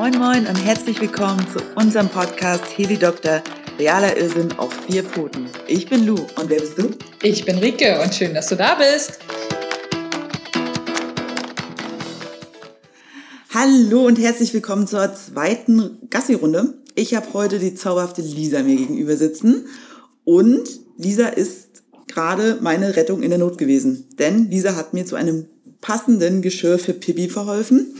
Moin Moin und herzlich willkommen zu unserem Podcast Heli Doktor, realer Irrsinn auf vier Pfoten. Ich bin Lou und wer bist du? Ich bin Rike und schön, dass du da bist. Hallo und herzlich willkommen zur zweiten Gassi-Runde. Ich habe heute die zauberhafte Lisa mir gegenüber sitzen und Lisa ist gerade meine Rettung in der Not gewesen, denn Lisa hat mir zu einem passenden Geschirr für Pipi verholfen.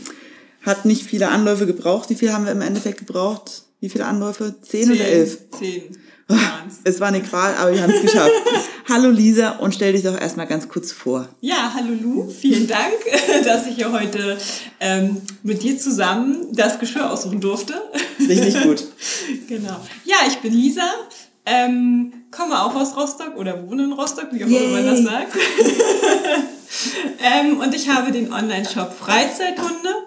Hat nicht viele Anläufe gebraucht. Wie viel haben wir im Endeffekt gebraucht? Wie viele Anläufe? Zehn, Zehn oder elf? Zehn. Es war eine Qual, aber wir haben es geschafft. hallo Lisa und stell dich doch erstmal ganz kurz vor. Ja, hallo Lu, vielen Dank, dass ich hier heute ähm, mit dir zusammen das Geschirr aussuchen durfte. Richtig gut. genau. Ja, ich bin Lisa, ähm, komme auch aus Rostock oder wohne in Rostock, wie auch immer man das sagt. ähm, und ich habe den Online-Shop Freizeithunde.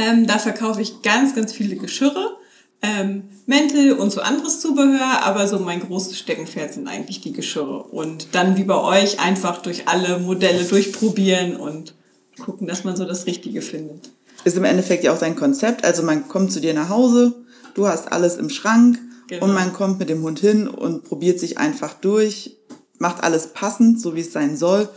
Ähm, da verkaufe ich ganz, ganz viele Geschirre ähm, Mäntel und so anderes Zubehör, aber so mein großes Steckenpferd sind eigentlich die Geschirre. Und dann wie bei euch einfach durch alle Modelle durchprobieren und gucken, dass man so das Richtige findet. Ist im Endeffekt ja auch dein Konzept. Also man kommt zu dir nach Hause, du hast alles im Schrank genau. und man kommt mit dem Hund hin und probiert sich einfach durch, macht alles passend, so wie es sein soll.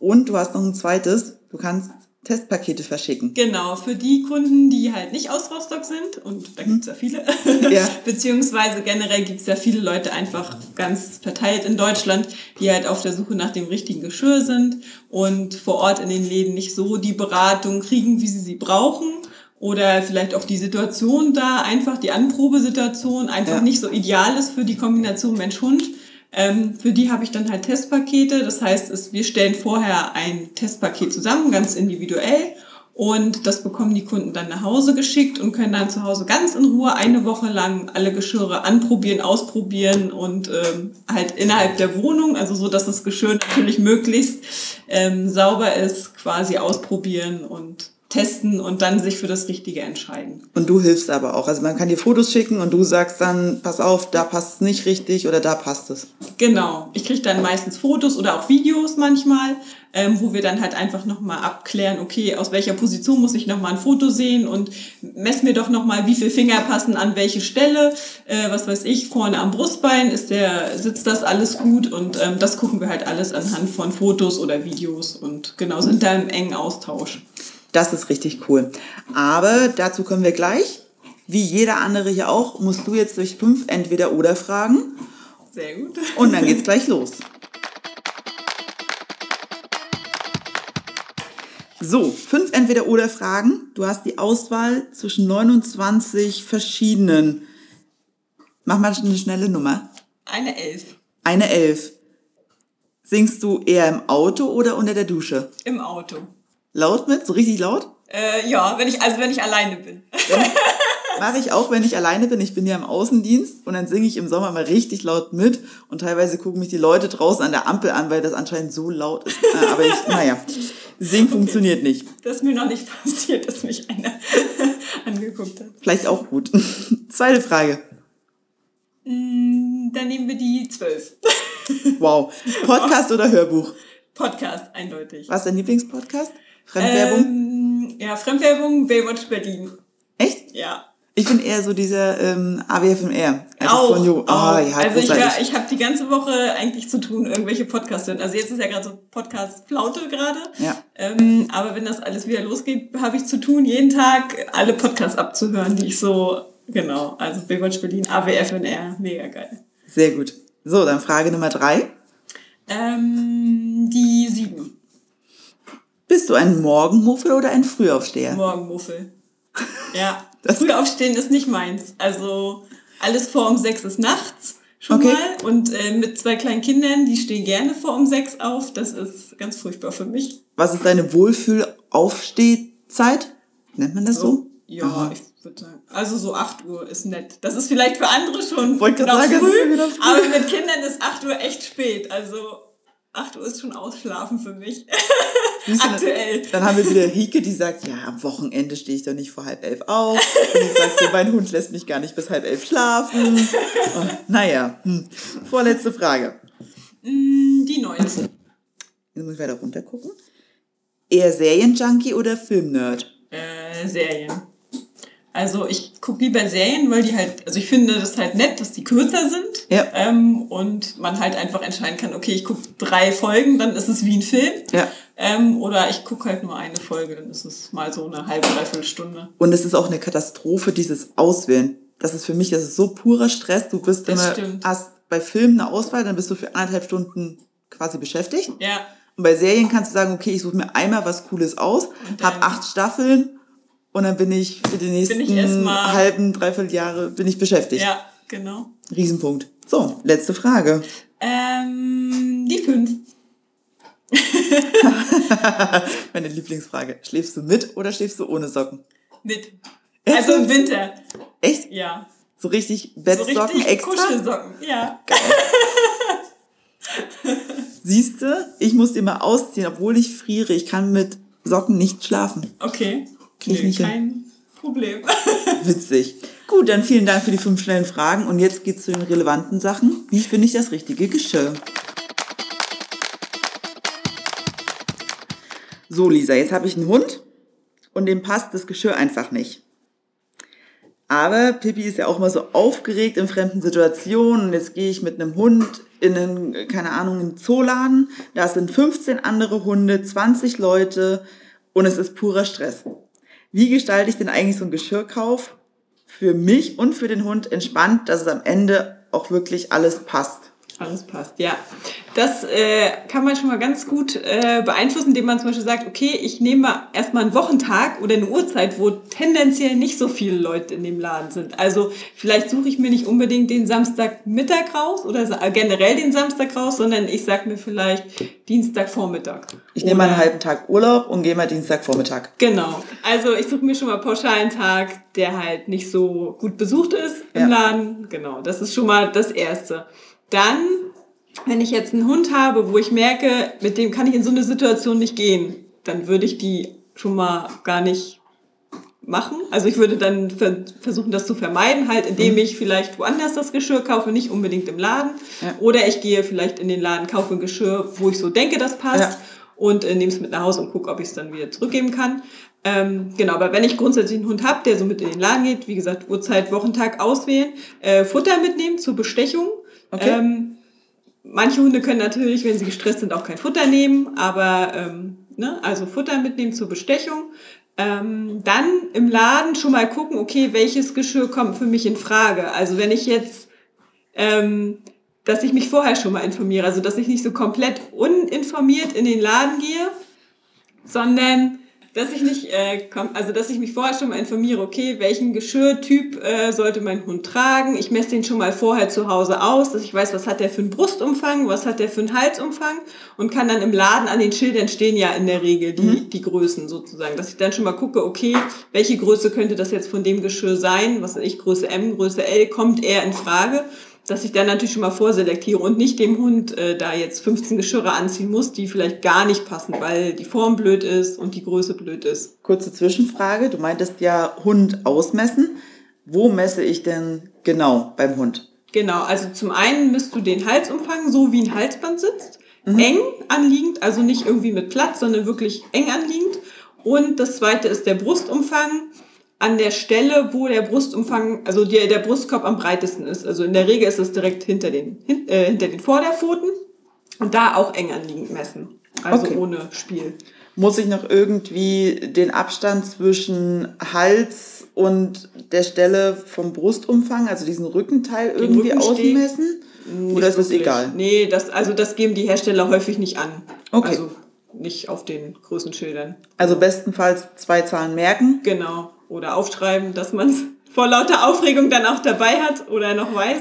Und du hast noch ein zweites, du kannst Testpakete verschicken. Genau, für die Kunden, die halt nicht aus Rostock sind, und da gibt's ja viele, ja. beziehungsweise generell gibt's ja viele Leute einfach ganz verteilt in Deutschland, die halt auf der Suche nach dem richtigen Geschirr sind und vor Ort in den Läden nicht so die Beratung kriegen, wie sie sie brauchen. Oder vielleicht auch die Situation da, einfach die Anprobesituation einfach ja. nicht so ideal ist für die Kombination Mensch-Hund. Ähm, für die habe ich dann halt Testpakete. Das heißt, es, wir stellen vorher ein Testpaket zusammen, ganz individuell. Und das bekommen die Kunden dann nach Hause geschickt und können dann zu Hause ganz in Ruhe eine Woche lang alle Geschirre anprobieren, ausprobieren und ähm, halt innerhalb der Wohnung, also so, dass das Geschirr natürlich möglichst ähm, sauber ist, quasi ausprobieren und testen und dann sich für das Richtige entscheiden. Und du hilfst aber auch. Also man kann dir Fotos schicken und du sagst dann, pass auf, da passt es nicht richtig oder da passt es. Genau. Ich kriege dann meistens Fotos oder auch Videos manchmal, ähm, wo wir dann halt einfach nochmal abklären, okay, aus welcher Position muss ich nochmal ein Foto sehen und mess mir doch nochmal, wie viele Finger passen an welche Stelle, äh, was weiß ich, vorne am Brustbein, ist der, sitzt das alles gut und ähm, das gucken wir halt alles anhand von Fotos oder Videos und genau, sind da im engen Austausch. Das ist richtig cool. Aber dazu kommen wir gleich. Wie jeder andere hier auch, musst du jetzt durch fünf Entweder-Oder-Fragen. Sehr gut. Und dann geht's gleich los. So, fünf Entweder-Oder-Fragen. Du hast die Auswahl zwischen 29 verschiedenen. Mach mal eine schnelle Nummer. Eine Elf. Eine Elf. Singst du eher im Auto oder unter der Dusche? Im Auto. Laut mit? So richtig laut? Äh, ja, wenn ich, also wenn ich alleine bin. Mache ich auch, wenn ich alleine bin. Ich bin ja im Außendienst und dann singe ich im Sommer mal richtig laut mit und teilweise gucken mich die Leute draußen an der Ampel an, weil das anscheinend so laut ist. Äh, aber ich, naja, singen okay. funktioniert nicht. Das ist mir noch nicht passiert, dass mich einer angeguckt hat. Vielleicht auch gut. Zweite Frage. Mm, dann nehmen wir die zwölf. Wow. Podcast oder Hörbuch? Podcast, eindeutig. Was ist dein Lieblingspodcast? Fremdwerbung? Ähm, ja, Fremdwerbung, Baywatch Berlin. Echt? Ja. Ich bin eher so dieser ähm, AWFMR. Also auch, von Jo. Oh, ja, also ich, ich habe die ganze Woche eigentlich zu tun, irgendwelche Podcasts hören. Also jetzt ist ja gerade so Podcast-Flaute gerade. Ja. Ähm, aber wenn das alles wieder losgeht, habe ich zu tun, jeden Tag alle Podcasts abzuhören, die ich so, genau, also Baywatch Berlin, AWFNR, mega geil. Sehr gut. So, dann Frage Nummer drei. Ähm, die sieben. Bist du ein Morgenmuffel oder ein Frühaufsteher? Morgenmuffel. Ja. Frühaufstehen ist nicht meins. Also alles vor um sechs ist nachts schon okay. mal. Und äh, mit zwei kleinen Kindern, die stehen gerne vor um sechs auf. Das ist ganz furchtbar für mich. Was ist deine Wohlfühlaufstehzeit? Nennt man das so? so? Ja, Aha. ich würde sagen. Also so 8 Uhr ist nett. Das ist vielleicht für andere schon Wollte noch sagen, früh, früh, aber mit Kindern ist 8 Uhr echt spät. Also 8 Uhr ist schon ausschlafen für mich. Aktuell. Dann haben wir wieder Rike, die sagt, ja, am Wochenende stehe ich doch nicht vor halb elf auf. Und ich sage so, mein Hund lässt mich gar nicht bis halb elf schlafen. Oh, naja, hm. vorletzte Frage. Mm, die neueste. Jetzt muss ich weiter runter gucken. Eher Serienjunkie oder Filmnerd? Äh, Serien. Also ich gucke lieber Serien, weil die halt, also ich finde das halt nett, dass die kürzer sind. Ja. Ähm, und man halt einfach entscheiden kann, okay, ich gucke drei Folgen, dann ist es wie ein Film. Ja. Ähm, oder ich gucke halt nur eine Folge, dann ist es mal so eine halbe, dreiviertel Stunde. Und es ist auch eine Katastrophe, dieses Auswählen. Das ist für mich, das ist so purer Stress. Du bist immer, hast bei Filmen eine Auswahl, dann bist du für anderthalb Stunden quasi beschäftigt. Ja. Und bei Serien kannst du sagen, okay, ich suche mir einmal was Cooles aus, habe acht Staffeln und dann bin ich für die nächsten halben, dreiviertel Jahre bin ich beschäftigt. Ja, genau. Riesenpunkt. So, letzte Frage. Ähm, die fünf. Meine Lieblingsfrage. Schläfst du mit oder schläfst du ohne Socken? Mit. Also im Winter. Echt? Ja. So richtig Bettsocken so richtig extra? Kuschelsocken, ja. Geil. Siehst du, ich muss die mal ausziehen, obwohl ich friere. Ich kann mit Socken nicht schlafen. Okay. Krieg nicht kein hin. Problem. Witzig. Gut, dann vielen Dank für die fünf schnellen Fragen. Und jetzt geht's zu den relevanten Sachen. Wie finde ich das richtige Geschirr? So, Lisa, jetzt habe ich einen Hund und dem passt das Geschirr einfach nicht. Aber Pippi ist ja auch immer so aufgeregt in fremden Situationen. Und jetzt gehe ich mit einem Hund in einen, keine Ahnung, einen Zooladen. Da sind 15 andere Hunde, 20 Leute und es ist purer Stress. Wie gestalte ich denn eigentlich so einen Geschirrkauf für mich und für den Hund entspannt, dass es am Ende auch wirklich alles passt? Alles passt, ja. Das äh, kann man schon mal ganz gut äh, beeinflussen, indem man zum Beispiel sagt, okay, ich nehme erstmal einen Wochentag oder eine Uhrzeit, wo tendenziell nicht so viele Leute in dem Laden sind. Also vielleicht suche ich mir nicht unbedingt den Samstagmittag raus oder generell den Samstag raus, sondern ich sage mir vielleicht Dienstagvormittag. Ich nehme mal einen halben Tag Urlaub und gehe mal Dienstagvormittag. Genau. Also ich suche mir schon mal pauschal einen Tag, der halt nicht so gut besucht ist im ja. Laden. Genau, das ist schon mal das Erste. Dann, wenn ich jetzt einen Hund habe, wo ich merke, mit dem kann ich in so eine Situation nicht gehen, dann würde ich die schon mal gar nicht machen. Also ich würde dann versuchen, das zu vermeiden, halt indem mhm. ich vielleicht woanders das Geschirr kaufe, nicht unbedingt im Laden. Ja. Oder ich gehe vielleicht in den Laden, kaufe ein Geschirr, wo ich so denke, das passt. Ja. Und äh, nehme es mit nach Hause und gucke, ob ich es dann wieder zurückgeben kann. Ähm, genau, aber wenn ich grundsätzlich einen Hund habe, der so mit in den Laden geht, wie gesagt, Uhrzeit, Wochentag auswählen, äh, Futter mitnehmen zur Bestechung. Okay. Ähm, manche Hunde können natürlich, wenn sie gestresst sind, auch kein Futter nehmen, aber ähm, ne, also Futter mitnehmen zur Bestechung. Ähm, dann im Laden schon mal gucken, okay, welches Geschirr kommt für mich in Frage. Also wenn ich jetzt, ähm, dass ich mich vorher schon mal informiere, also dass ich nicht so komplett uninformiert in den Laden gehe, sondern dass ich nicht, äh, komm, also dass ich mich vorher schon mal informiere, okay, welchen Geschirrtyp äh, sollte mein Hund tragen. Ich messe den schon mal vorher zu Hause aus, dass ich weiß, was hat der für einen Brustumfang, was hat der für einen Halsumfang und kann dann im Laden an den Schildern stehen ja in der Regel die, mhm. die Größen sozusagen, dass ich dann schon mal gucke, okay, welche Größe könnte das jetzt von dem Geschirr sein, was weiß ich, Größe M, Größe L, kommt er in Frage dass ich dann natürlich schon mal vorselektiere und nicht dem Hund äh, da jetzt 15 Geschirre anziehen muss, die vielleicht gar nicht passen, weil die Form blöd ist und die Größe blöd ist. Kurze Zwischenfrage, du meintest ja Hund ausmessen. Wo messe ich denn genau beim Hund? Genau, also zum einen misst du den Halsumfang, so wie ein Halsband sitzt, mhm. eng anliegend, also nicht irgendwie mit Platz, sondern wirklich eng anliegend. Und das zweite ist der Brustumfang an der Stelle, wo der Brustumfang, also der, der Brustkorb am breitesten ist. Also in der Regel ist es direkt hinter den, hin, äh, hinter den Vorderpfoten und da auch eng anliegend messen. Also okay. ohne Spiel. Muss ich noch irgendwie den Abstand zwischen Hals und der Stelle vom Brustumfang, also diesen Rückenteil den irgendwie ausmessen? Oder ist das egal? Nee, das, also das geben die Hersteller häufig nicht an. Okay. Also nicht auf den Größenschildern. Also bestenfalls zwei Zahlen merken. Genau oder aufschreiben, dass man es vor lauter Aufregung dann auch dabei hat oder noch weiß.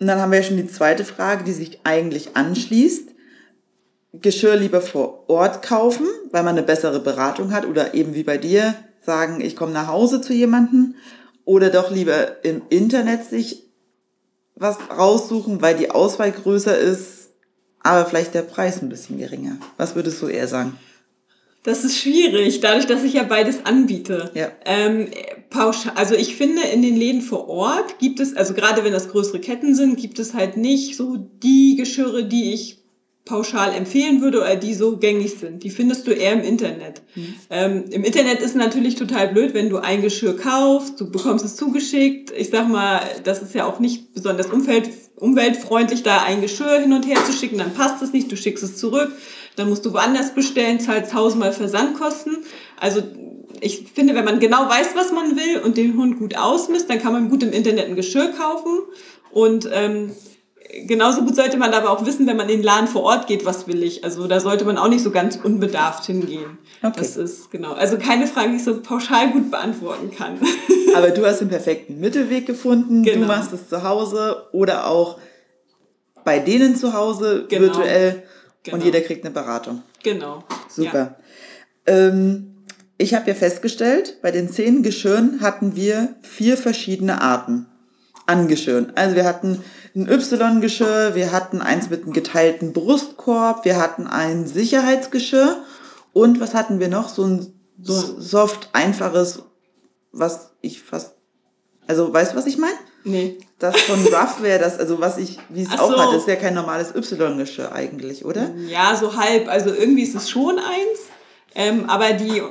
Und dann haben wir ja schon die zweite Frage, die sich eigentlich anschließt. Geschirr lieber vor Ort kaufen, weil man eine bessere Beratung hat oder eben wie bei dir sagen, ich komme nach Hause zu jemanden oder doch lieber im Internet sich was raussuchen, weil die Auswahl größer ist, aber vielleicht der Preis ein bisschen geringer. Was würdest du eher sagen? Das ist schwierig, dadurch, dass ich ja beides anbiete. Ja. Ähm, pauschal, also ich finde, in den Läden vor Ort gibt es, also gerade wenn das größere Ketten sind, gibt es halt nicht so die Geschirre, die ich pauschal empfehlen würde oder die so gängig sind. Die findest du eher im Internet. Mhm. Ähm, Im Internet ist natürlich total blöd, wenn du ein Geschirr kaufst, du bekommst es zugeschickt. Ich sag mal, das ist ja auch nicht besonders umfeld, umweltfreundlich, da ein Geschirr hin und her zu schicken, dann passt es nicht, du schickst es zurück, dann musst du woanders bestellen, zahlst tausendmal Versandkosten. Also ich finde, wenn man genau weiß, was man will und den Hund gut ausmisst, dann kann man gut im Internet ein Geschirr kaufen. Und ähm, genauso gut sollte man aber auch wissen, wenn man in den Laden vor Ort geht, was will ich. Also da sollte man auch nicht so ganz unbedarft hingehen. Okay. Das ist genau. Also keine Frage, die ich so pauschal gut beantworten kann. Aber du hast den perfekten Mittelweg gefunden. Genau. Du machst es zu Hause oder auch bei denen zu Hause genau. virtuell genau. und jeder kriegt eine Beratung. Genau. Super. Ja. Ähm, ich habe ja festgestellt, bei den zehn Geschirren hatten wir vier verschiedene Arten an Geschirren. Also wir hatten ein Y-Geschirr, wir hatten eins mit einem geteilten Brustkorb, wir hatten ein Sicherheitsgeschirr und was hatten wir noch? So ein so soft, einfaches, was ich fast, also weißt du, was ich meine? Nee. Das von Ruff wäre das, also was ich, wie es auch so. hat, ist ja kein normales Y-Geschirr eigentlich, oder? Ja, so halb. Also irgendwie ist es schon eins. Ähm, aber die,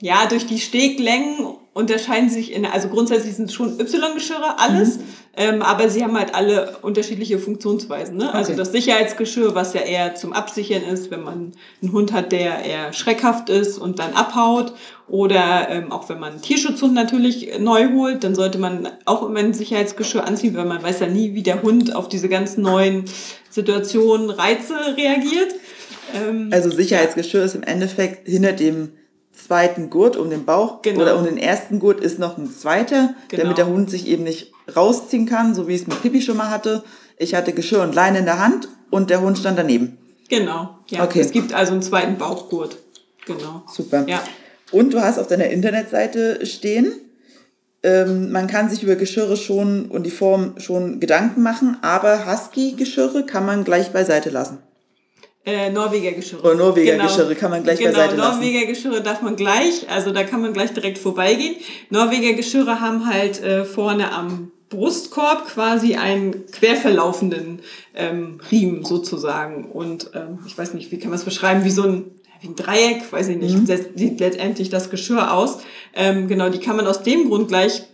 ja, durch die Steglängen unterscheiden sich in, also grundsätzlich sind es schon Y-Geschirre, alles, mhm. ähm, aber sie haben halt alle unterschiedliche Funktionsweisen. Ne? Also okay. Also das Sicherheitsgeschirr, was ja eher zum Absichern ist, wenn man einen Hund hat, der eher schreckhaft ist und dann abhaut. Oder ähm, auch wenn man einen Tierschutzhund natürlich neu holt, dann sollte man auch immer ein Sicherheitsgeschirr anziehen, weil man weiß ja nie, wie der Hund auf diese ganz neuen Situationen, Reize reagiert. Ähm, also Sicherheitsgeschirr ist im Endeffekt hinter dem zweiten Gurt um den Bauch genau. oder um den ersten Gurt ist noch ein zweiter, genau. damit der Hund sich eben nicht rausziehen kann, so wie ich es mit Pippi schon mal hatte. Ich hatte Geschirr und Leine in der Hand und der Hund stand daneben. Genau, ja. Okay. Es gibt also einen zweiten Bauchgurt. Genau. Super. Ja. Und du hast auf deiner Internetseite stehen, ähm, man kann sich über Geschirre schon und die Form schon Gedanken machen, aber Husky-Geschirre kann man gleich beiseite lassen. Äh, Norweger Geschirre. Oh, Norweger genau. Geschirre kann man gleich genau, beiseite lassen. Norweger Geschirre darf man gleich, also da kann man gleich direkt vorbeigehen. Norweger Geschirre haben halt äh, vorne am Brustkorb quasi einen querverlaufenden ähm, Riemen sozusagen. Und ähm, ich weiß nicht, wie kann man es beschreiben, wie so ein, wie ein Dreieck, weiß ich nicht, mhm. sieht letztendlich das Geschirr aus. Ähm, genau, die kann man aus dem Grund gleich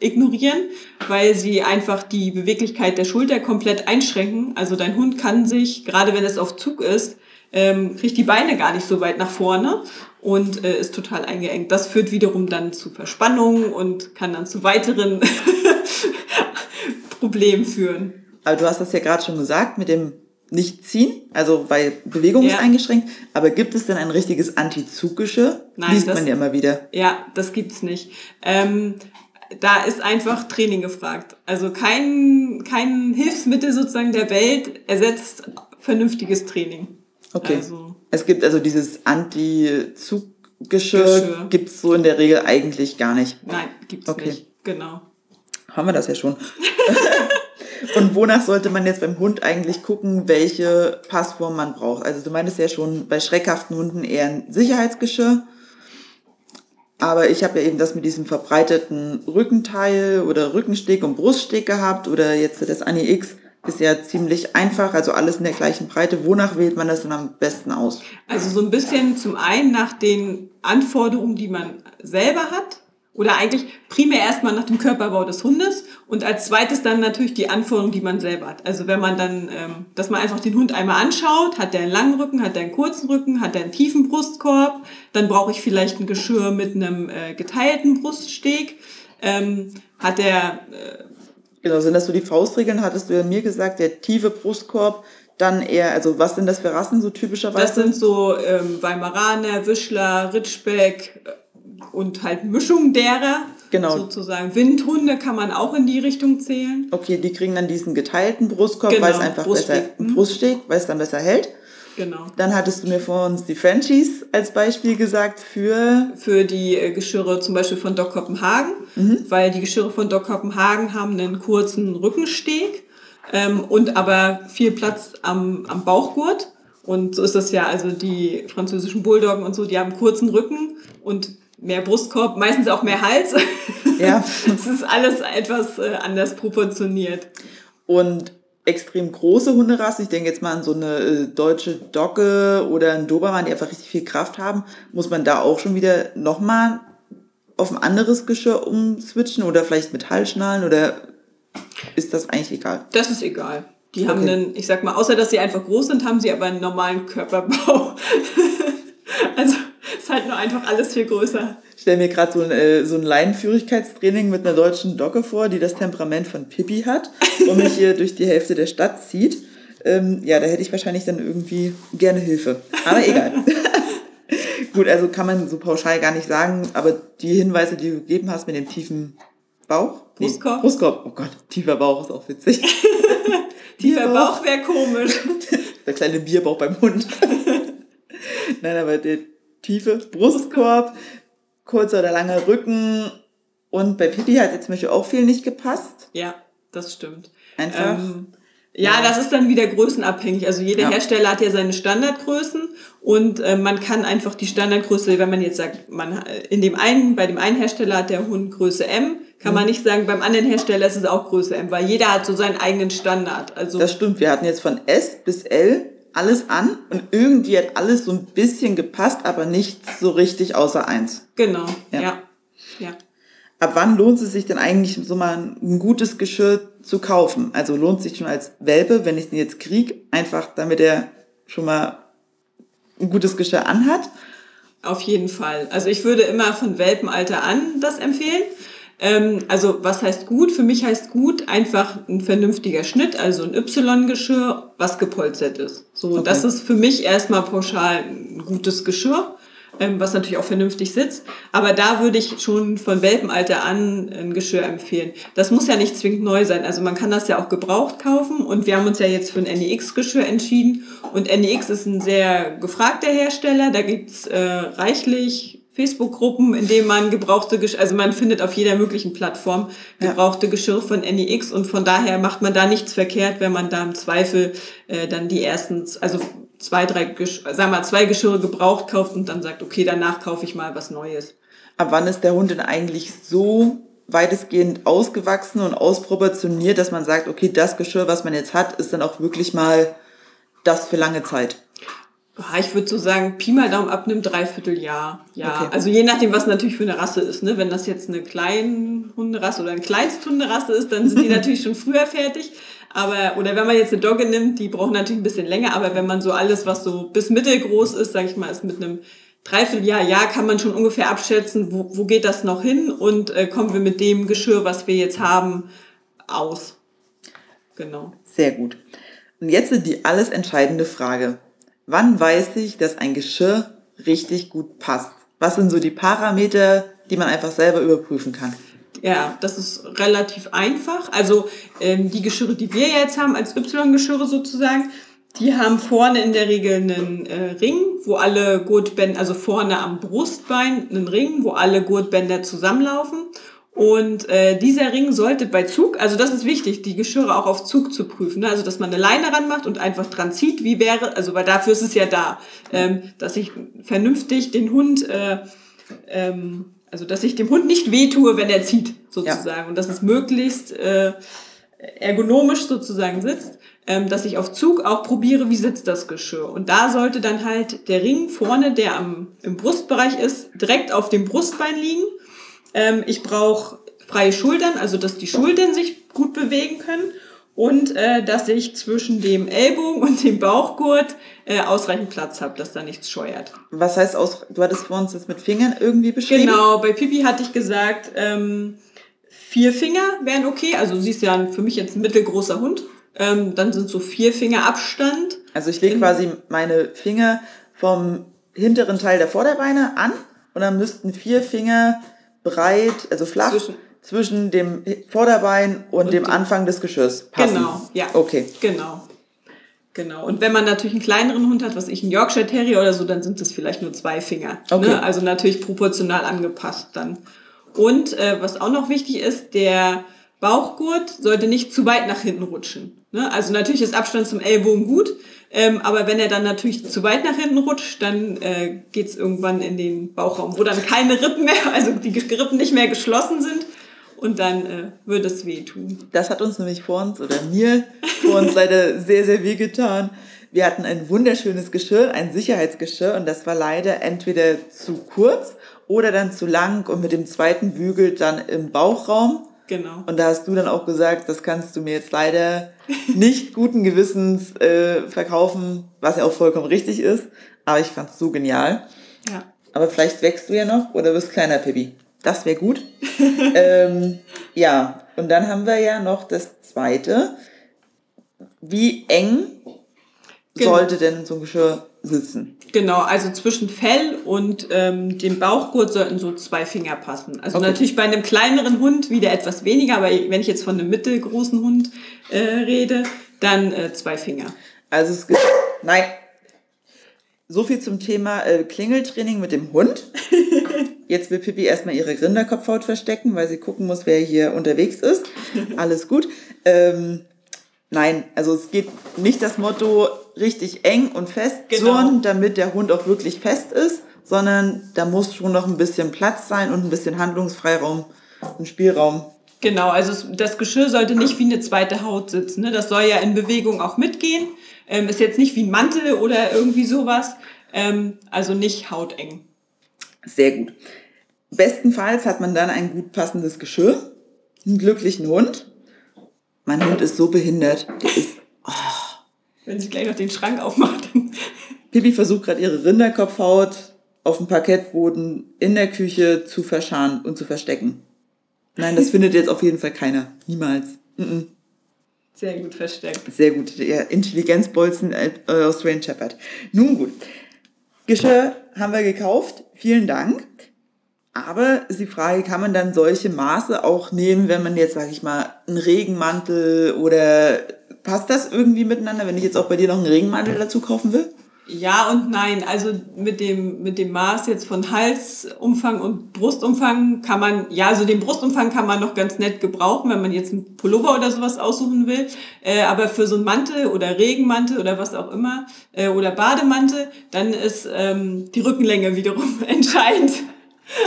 ignorieren, weil sie einfach die Beweglichkeit der Schulter komplett einschränken. Also dein Hund kann sich, gerade wenn es auf Zug ist, ähm, kriegt die Beine gar nicht so weit nach vorne und äh, ist total eingeengt. Das führt wiederum dann zu Verspannungen und kann dann zu weiteren Problemen führen. Aber du hast das ja gerade schon gesagt mit dem nicht ziehen, also weil Bewegung ja. ist eingeschränkt. Aber gibt es denn ein richtiges Anti-Zuggeschirr? Nein, Liest das, man ja immer wieder. Ja, das gibt's nicht. Ähm, da ist einfach Training gefragt. Also kein, kein Hilfsmittel sozusagen der Welt ersetzt vernünftiges Training. Okay. Also, es gibt also dieses Anti-Zuggeschirr, gibt es so in der Regel eigentlich gar nicht. Nein, gibt's okay. nicht. Genau. Haben wir das ja schon. Und wonach sollte man jetzt beim Hund eigentlich gucken, welche Passform man braucht? Also du meintest ja schon bei schreckhaften Hunden eher ein Sicherheitsgeschirr. Aber ich habe ja eben das mit diesem verbreiteten Rückenteil oder Rückensteg und Bruststeg gehabt oder jetzt das Ani X ist ja ziemlich einfach, also alles in der gleichen Breite. Wonach wählt man das dann am besten aus? Also so ein bisschen zum einen nach den Anforderungen, die man selber hat oder eigentlich primär erstmal nach dem Körperbau des Hundes und als zweites dann natürlich die Anforderungen, die man selber hat. Also wenn man dann, ähm, dass man einfach den Hund einmal anschaut, hat der einen langen Rücken, hat der einen kurzen Rücken, hat der einen tiefen Brustkorb, dann brauche ich vielleicht ein Geschirr mit einem äh, geteilten Bruststeg, ähm, hat der... Äh, genau, sind das so die Faustregeln, hattest du ja mir gesagt, der tiefe Brustkorb, dann eher, also was sind das für Rassen so typischerweise? Das sind so ähm, Weimaraner, Wischler, Ritschbeck, und halt Mischung derer. Genau. Sozusagen. Windhunde kann man auch in die Richtung zählen. Okay, die kriegen dann diesen geteilten Brustkorb, genau, weil es einfach Bruststeg. besser, Bruststeg, weil es dann besser hält. Genau. Dann hattest du mir vor uns die Frenchies als Beispiel gesagt für... Für die äh, Geschirre zum Beispiel von Doc Kopenhagen, mhm. weil die Geschirre von Doc Kopenhagen haben einen kurzen Rückensteg ähm, und aber viel Platz am, am Bauchgurt. Und so ist das ja, also die französischen Bulldoggen und so, die haben kurzen Rücken und mehr Brustkorb, meistens auch mehr Hals. Ja. Es ist alles etwas äh, anders proportioniert. Und extrem große Hunderassen, ich denke jetzt mal an so eine äh, deutsche Dogge oder ein Dobermann, die einfach richtig viel Kraft haben, muss man da auch schon wieder nochmal auf ein anderes Geschirr umswitchen oder vielleicht mit Hallschnallen oder ist das eigentlich egal? Das ist egal. Die haben okay. einen, ich sag mal, außer dass sie einfach groß sind, haben sie aber einen normalen Körperbau. also ist halt nur einfach alles viel größer. Ich stelle mir gerade so ein, äh, so ein Leinenführigkeitstraining mit einer deutschen Dogge vor, die das Temperament von Pippi hat und mich hier durch die Hälfte der Stadt zieht. Ähm, ja, da hätte ich wahrscheinlich dann irgendwie gerne Hilfe. Aber egal. Gut, also kann man so pauschal gar nicht sagen, aber die Hinweise, die du gegeben hast mit dem tiefen Bauch. Brustkorb. Nee, Brustkorb. Oh Gott, tiefer Bauch ist auch witzig. tiefer Bauch wäre komisch. der kleine Bierbauch beim Hund. Nein, aber der tiefe Brustkorb, kurzer oder langer Rücken. Und bei Pippi hat jetzt zum Beispiel auch viel nicht gepasst. Ja, das stimmt. Einfach. Ähm, ja, das ist dann wieder größenabhängig. Also jeder ja. Hersteller hat ja seine Standardgrößen und äh, man kann einfach die Standardgröße, wenn man jetzt sagt, man in dem einen, bei dem einen Hersteller hat der Hund Größe M, kann mhm. man nicht sagen, beim anderen Hersteller ist es auch Größe M, weil jeder hat so seinen eigenen Standard. Also das stimmt. Wir hatten jetzt von S bis L alles an und irgendwie hat alles so ein bisschen gepasst, aber nicht so richtig außer eins. Genau. Ja. ja. ja ab wann lohnt es sich denn eigentlich so mal ein gutes Geschirr zu kaufen? Also lohnt sich schon als Welpe, wenn ich den jetzt krieg, einfach damit er schon mal ein gutes Geschirr anhat? Auf jeden Fall. Also ich würde immer von Welpenalter an das empfehlen. Ähm, also was heißt gut? Für mich heißt gut einfach ein vernünftiger Schnitt, also ein Y-Geschirr, was gepolstert ist. So, okay. das ist für mich erstmal pauschal ein gutes Geschirr ähm, was natürlich auch vernünftig sitzt. Aber da würde ich schon von Welpenalter an ein Geschirr empfehlen. Das muss ja nicht zwingend neu sein. Also man kann das ja auch gebraucht kaufen und wir haben uns ja jetzt für ein NEX-Geschirr entschieden. Und NEX ist ein sehr gefragter Hersteller. Da gibt's äh, reichlich Facebook-Gruppen, in denen man gebrauchte Geschirr, also man findet auf jeder möglichen Plattform gebrauchte ja. Geschirr von NEX und von daher macht man da nichts verkehrt, wenn man da im Zweifel äh, dann die ersten, also zwei, drei, sagen wir zwei Geschirre gebraucht kauft und dann sagt, okay, danach kaufe ich mal was Neues. Ab wann ist der Hund denn eigentlich so weitestgehend ausgewachsen und ausproportioniert, dass man sagt, okay, das Geschirr, was man jetzt hat, ist dann auch wirklich mal das für lange Zeit? Ich würde so sagen, Pi mal Daumen ab einem Dreivierteljahr. Ja, okay. also je nachdem, was natürlich für eine Rasse ist. Ne? Wenn das jetzt eine kleine Hunderasse oder eine Kleinsthunderasse ist, dann sind die natürlich schon früher fertig. Aber, oder wenn man jetzt eine Dogge nimmt, die brauchen natürlich ein bisschen länger, aber wenn man so alles, was so bis mittelgroß ist, sage ich mal, ist mit einem Dreivierteljahr, ja, kann man schon ungefähr abschätzen, wo, wo geht das noch hin und äh, kommen wir mit dem Geschirr, was wir jetzt haben, aus. Genau. Sehr gut. Und jetzt die alles entscheidende Frage. Wann weiß ich, dass ein Geschirr richtig gut passt? Was sind so die Parameter, die man einfach selber überprüfen kann? Ja, das ist relativ einfach. Also ähm, die Geschirre, die wir jetzt haben, als Y-Geschirre sozusagen, die haben vorne in der Regel einen äh, Ring, wo alle Gurtbänder, also vorne am Brustbein einen Ring, wo alle Gurtbänder zusammenlaufen. Und äh, dieser Ring sollte bei Zug, also das ist wichtig, die Geschirre auch auf Zug zu prüfen. Ne? Also dass man eine Leine ranmacht und einfach dran zieht, wie wäre, also weil dafür ist es ja da, ähm, dass ich vernünftig den Hund äh, ähm, also, dass ich dem Hund nicht wehtue, wenn er zieht, sozusagen. Ja. Und dass es möglichst äh, ergonomisch sozusagen sitzt. Ähm, dass ich auf Zug auch probiere, wie sitzt das Geschirr. Und da sollte dann halt der Ring vorne, der am, im Brustbereich ist, direkt auf dem Brustbein liegen. Ähm, ich brauche freie Schultern, also dass die Schultern sich gut bewegen können und äh, dass ich zwischen dem Ellbogen und dem Bauchgurt äh, ausreichend Platz habe, dass da nichts scheuert. Was heißt aus? Du hattest vor uns das mit Fingern irgendwie beschrieben? Genau, bei Pipi hatte ich gesagt, ähm, vier Finger wären okay. Also sie ist ja für mich jetzt ein mittelgroßer Hund. Ähm, dann sind so vier Finger Abstand. Also ich lege quasi meine Finger vom hinteren Teil der Vorderbeine an und dann müssten vier Finger breit, also flach, Zwischen zwischen dem Vorderbein und, und dem Anfang des Geschirrs passen. Genau, ja. Okay. Genau. Genau. Und wenn man natürlich einen kleineren Hund hat, was ich, einen Yorkshire Terrier oder so, dann sind es vielleicht nur zwei Finger. Okay. Ne? Also natürlich proportional angepasst dann. Und äh, was auch noch wichtig ist, der Bauchgurt sollte nicht zu weit nach hinten rutschen. Ne? Also natürlich ist Abstand zum Ellbogen gut, ähm, aber wenn er dann natürlich zu weit nach hinten rutscht, dann äh, geht es irgendwann in den Bauchraum, wo dann keine Rippen mehr, also die Rippen nicht mehr geschlossen sind und dann äh, würde es wehtun. Das hat uns nämlich vor uns oder mir vor uns leider sehr, sehr weh getan. Wir hatten ein wunderschönes Geschirr, ein Sicherheitsgeschirr und das war leider entweder zu kurz oder dann zu lang und mit dem zweiten Bügel dann im Bauchraum. Genau. Und da hast du dann auch gesagt, das kannst du mir jetzt leider nicht guten Gewissens äh, verkaufen, was ja auch vollkommen richtig ist. Aber ich fand's so genial. Ja. Aber vielleicht wächst du ja noch oder wirst kleiner, Pippi. Das wäre gut. ähm, ja, und dann haben wir ja noch das zweite. Wie eng genau. sollte denn so ein Geschirr sitzen? Genau, also zwischen Fell und ähm, dem Bauchgurt sollten so zwei Finger passen. Also okay. natürlich bei einem kleineren Hund wieder etwas weniger, aber wenn ich jetzt von einem mittelgroßen Hund äh, rede, dann äh, zwei Finger. Also es gibt, nein, so viel zum Thema äh, Klingeltraining mit dem Hund. Jetzt will Pippi erstmal ihre Rinderkopfhaut verstecken, weil sie gucken muss, wer hier unterwegs ist. Alles gut. Ähm, nein, also es geht nicht das Motto richtig eng und fest genau. damit der Hund auch wirklich fest ist, sondern da muss schon noch ein bisschen Platz sein und ein bisschen Handlungsfreiraum und Spielraum. Genau, also das Geschirr sollte nicht wie eine zweite Haut sitzen. Ne? Das soll ja in Bewegung auch mitgehen. Ähm, ist jetzt nicht wie ein Mantel oder irgendwie sowas. Ähm, also nicht hauteng. Sehr gut. Bestenfalls hat man dann ein gut passendes Geschirr, einen glücklichen Hund. Mein Hund ist so behindert. Der ist. Oh. Wenn sie gleich noch den Schrank aufmacht. Pipi versucht gerade ihre Rinderkopfhaut auf dem Parkettboden in der Küche zu verscharen und zu verstecken. Nein, das findet jetzt auf jeden Fall keiner. Niemals. Mm -mm. Sehr gut versteckt. Sehr gut. Der Intelligenzbolzen äh, aus Rain Shepherd. Nun gut. Geschirr haben wir gekauft. Vielen Dank. Aber ist die Frage, kann man dann solche Maße auch nehmen, wenn man jetzt, sag ich mal, einen Regenmantel oder passt das irgendwie miteinander, wenn ich jetzt auch bei dir noch einen Regenmantel dazu kaufen will? Ja und nein. Also mit dem, mit dem Maß jetzt von Halsumfang und Brustumfang kann man, ja, also den Brustumfang kann man noch ganz nett gebrauchen, wenn man jetzt einen Pullover oder sowas aussuchen will. Äh, aber für so einen Mantel oder Regenmantel oder was auch immer äh, oder Bademantel, dann ist ähm, die Rückenlänge wiederum entscheidend.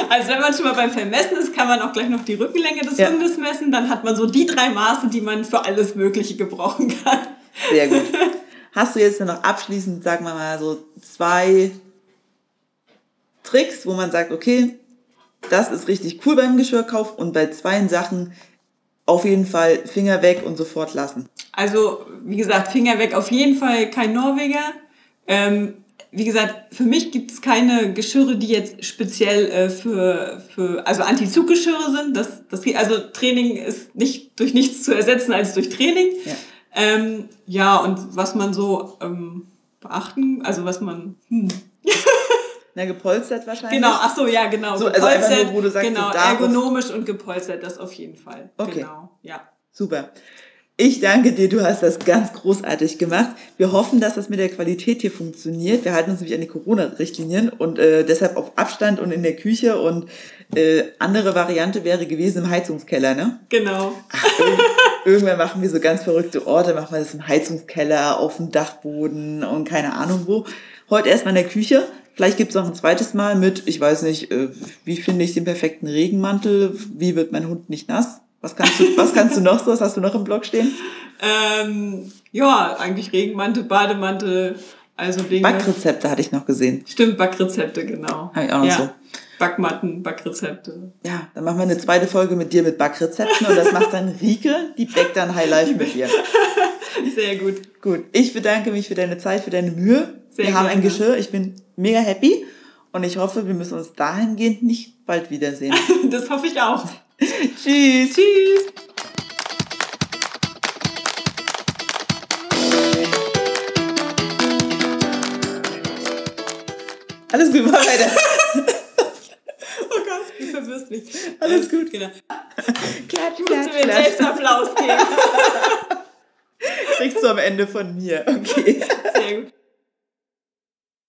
Also wenn man schon mal beim Vermessen ist, kann man auch gleich noch die Rückenlänge des ja. Hundes messen. Dann hat man so die drei Maße, die man für alles Mögliche gebrauchen kann. Sehr gut. Hast du jetzt noch abschließend, sagen wir mal, so zwei Tricks, wo man sagt, okay, das ist richtig cool beim Geschirrkauf und bei zwei Sachen auf jeden Fall Finger weg und sofort lassen. Also, wie gesagt, Finger weg auf jeden Fall kein Norweger. Ähm, wie gesagt, für mich gibt es keine Geschirre, die jetzt speziell äh, für, für also Anti-Zuggeschirre sind. Das, das, also Training ist nicht durch nichts zu ersetzen als durch Training. Ja. Ähm, ja, und was man so ähm, beachten, also was man. Hm. Na, gepolstert wahrscheinlich. Genau, ach so, ja, genau. So, also einfach nur, wo du sagst, genau, ergonomisch und gepolstert, das auf jeden Fall. Okay. Genau, ja. Super. Ich danke dir, du hast das ganz großartig gemacht. Wir hoffen, dass das mit der Qualität hier funktioniert. Wir halten uns nämlich an die Corona-Richtlinien und äh, deshalb auf Abstand und in der Küche und äh, andere Variante wäre gewesen im Heizungskeller, ne? Genau. Ach, irgendwann machen wir so ganz verrückte Orte, machen wir das im Heizungskeller, auf dem Dachboden und keine Ahnung wo. Heute erstmal in der Küche. Vielleicht gibt's noch ein zweites Mal mit, ich weiß nicht, äh, wie finde ich den perfekten Regenmantel, wie wird mein Hund nicht nass? Was kannst du, was kannst du noch so? Was hast du noch im Blog stehen? Ähm, ja, eigentlich Regenmantel, Bademantel, also Dinge. Backrezepte hatte ich noch gesehen. Stimmt, Backrezepte, genau. Habe ich auch noch ja. so. Backmatten, Backrezepte. Ja, dann machen wir eine zweite Folge mit dir mit Backrezepten und das macht dann Rike, die backt dann Highlife mit dir. Sehr gut. Gut. Ich bedanke mich für deine Zeit, für deine Mühe. Sehr wir haben ein Geschirr. Ich bin mega happy und ich hoffe, wir müssen uns dahingehend nicht bald wiedersehen. das hoffe ich auch. Tschüss. Tschüss. Alles gut, mal weiter. oh Gott, du verwirrst mich. Alles gut. Genau. Klatsch, ich musste mir selbst Applaus geben. Kriegst du am Ende von mir. Okay. Sehr gut.